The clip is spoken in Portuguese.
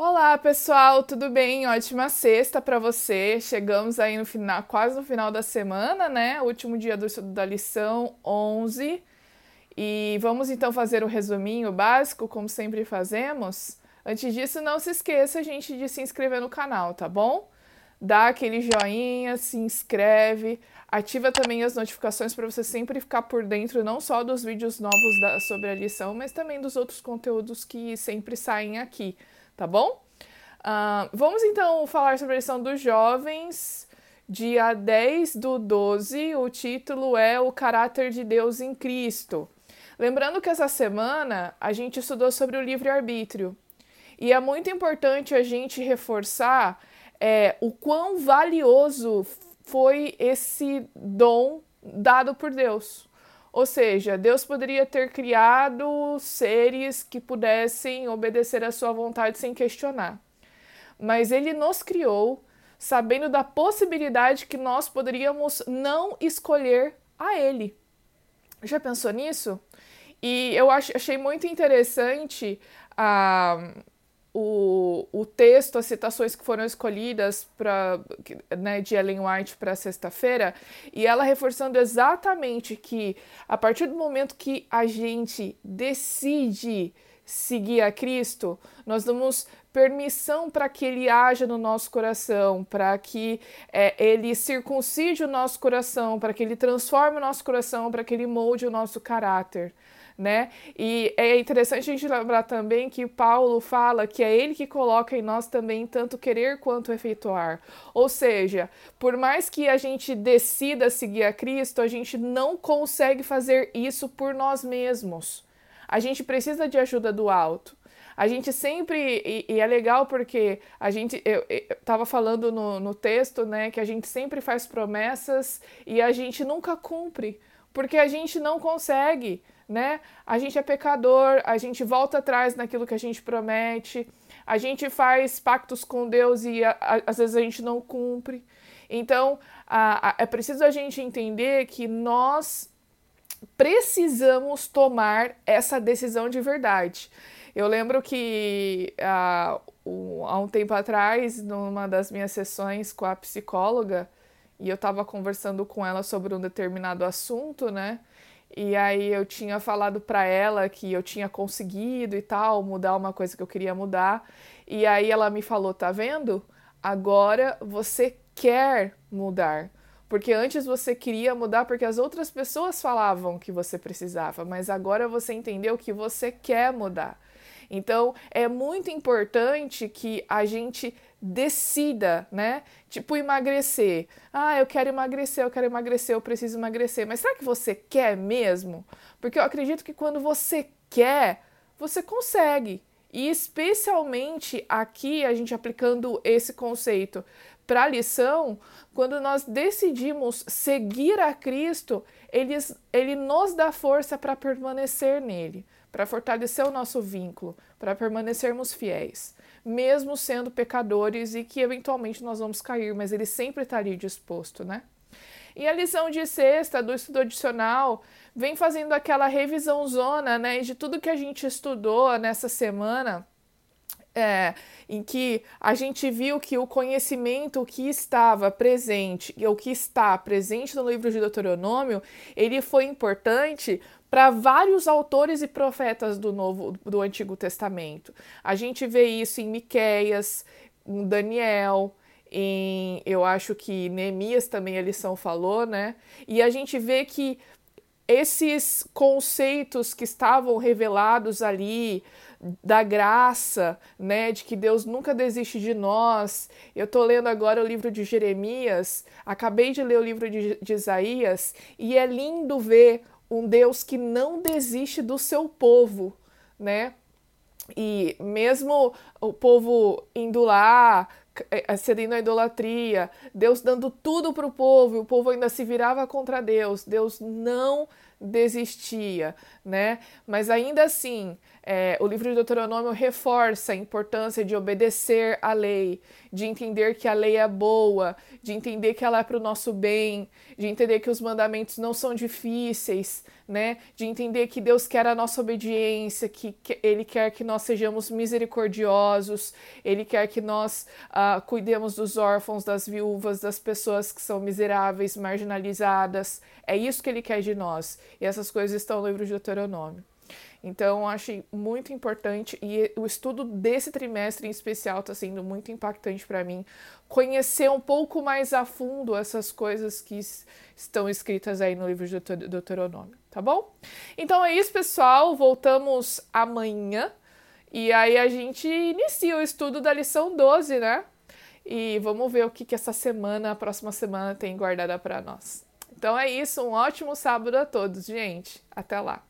Olá, pessoal, tudo bem? Ótima sexta para você. Chegamos aí no final, quase no final da semana, né? Último dia do estudo da lição 11. E vamos então fazer o resuminho básico, como sempre fazemos. Antes disso, não se esqueça, gente, de se inscrever no canal, tá bom? Dá aquele joinha, se inscreve, ativa também as notificações para você sempre ficar por dentro não só dos vídeos novos da, sobre a lição, mas também dos outros conteúdos que sempre saem aqui tá bom? Uh, vamos então falar sobre a lição dos jovens, dia 10 do 12. O título é O Caráter de Deus em Cristo. Lembrando que essa semana a gente estudou sobre o livre-arbítrio. E é muito importante a gente reforçar é, o quão valioso foi esse dom dado por Deus. Ou seja, Deus poderia ter criado seres que pudessem obedecer à sua vontade sem questionar. Mas ele nos criou sabendo da possibilidade que nós poderíamos não escolher a ele. Já pensou nisso? E eu achei muito interessante a. Uh, o, o texto, as citações que foram escolhidas pra, né, de Ellen White para sexta-feira, e ela reforçando exatamente que a partir do momento que a gente decide seguir a Cristo, nós damos permissão para que Ele haja no nosso coração, para que é, Ele circuncide o nosso coração, para que Ele transforme o nosso coração, para que Ele molde o nosso caráter né? E é interessante a gente lembrar também que Paulo fala que é ele que coloca em nós também tanto querer quanto efetuar. Ou seja, por mais que a gente decida seguir a Cristo, a gente não consegue fazer isso por nós mesmos. A gente precisa de ajuda do alto. A gente sempre, e, e, é legal porque a gente, eu, eu tava falando no, no texto, né, que a gente sempre faz promessas e a gente nunca cumpre, porque a gente não consegue né? A gente é pecador, a gente volta atrás naquilo que a gente promete, a gente faz pactos com Deus e a, a, às vezes a gente não cumpre. Então, a, é preciso a gente entender que nós precisamos tomar essa decisão de verdade. Eu lembro que há um tempo atrás, numa das minhas sessões com a psicóloga, e eu estava conversando com ela sobre um determinado assunto, né? E aí eu tinha falado para ela que eu tinha conseguido e tal, mudar uma coisa que eu queria mudar. E aí ela me falou: "Tá vendo? Agora você quer mudar. Porque antes você queria mudar porque as outras pessoas falavam que você precisava, mas agora você entendeu que você quer mudar. Então, é muito importante que a gente decida, né? Tipo, emagrecer. Ah, eu quero emagrecer, eu quero emagrecer, eu preciso emagrecer. Mas será que você quer mesmo? Porque eu acredito que quando você quer, você consegue. E especialmente aqui, a gente aplicando esse conceito para a lição, quando nós decidimos seguir a Cristo, ele, ele nos dá força para permanecer nele para fortalecer o nosso vínculo, para permanecermos fiéis, mesmo sendo pecadores e que eventualmente nós vamos cair, mas ele sempre está ali disposto, né? E a lição de sexta do estudo adicional vem fazendo aquela revisão zona, né, de tudo que a gente estudou nessa semana. É, em que a gente viu que o conhecimento que estava presente, ou que está presente no livro de Deuteronômio, ele foi importante para vários autores e profetas do Novo do Antigo Testamento. A gente vê isso em Miqueias, em Daniel, em eu acho que Neemias também a lição falou, né? E a gente vê que esses conceitos que estavam revelados ali da graça, né, de que Deus nunca desiste de nós. Eu estou lendo agora o livro de Jeremias, acabei de ler o livro de, de Isaías e é lindo ver um Deus que não desiste do seu povo, né? E mesmo o povo indo lá, cedendo à idolatria, Deus dando tudo para o povo, e o povo ainda se virava contra Deus. Deus não desistia, né? Mas ainda assim, é, o livro de Deuteronômio reforça a importância de obedecer à lei, de entender que a lei é boa, de entender que ela é para o nosso bem, de entender que os mandamentos não são difíceis, né? De entender que Deus quer a nossa obediência, que, que Ele quer que nós sejamos misericordiosos, Ele quer que nós uh, cuidemos dos órfãos, das viúvas, das pessoas que são miseráveis, marginalizadas. É isso que Ele quer de nós. E essas coisas estão no livro de Deuteronômio. Então, achei muito importante e o estudo desse trimestre em especial está sendo muito impactante para mim. Conhecer um pouco mais a fundo essas coisas que estão escritas aí no livro de Deuteronômio, tá bom? Então é isso, pessoal. Voltamos amanhã e aí a gente inicia o estudo da lição 12, né? E vamos ver o que, que essa semana, a próxima semana, tem guardada para nós. Então é isso, um ótimo sábado a todos, gente. Até lá.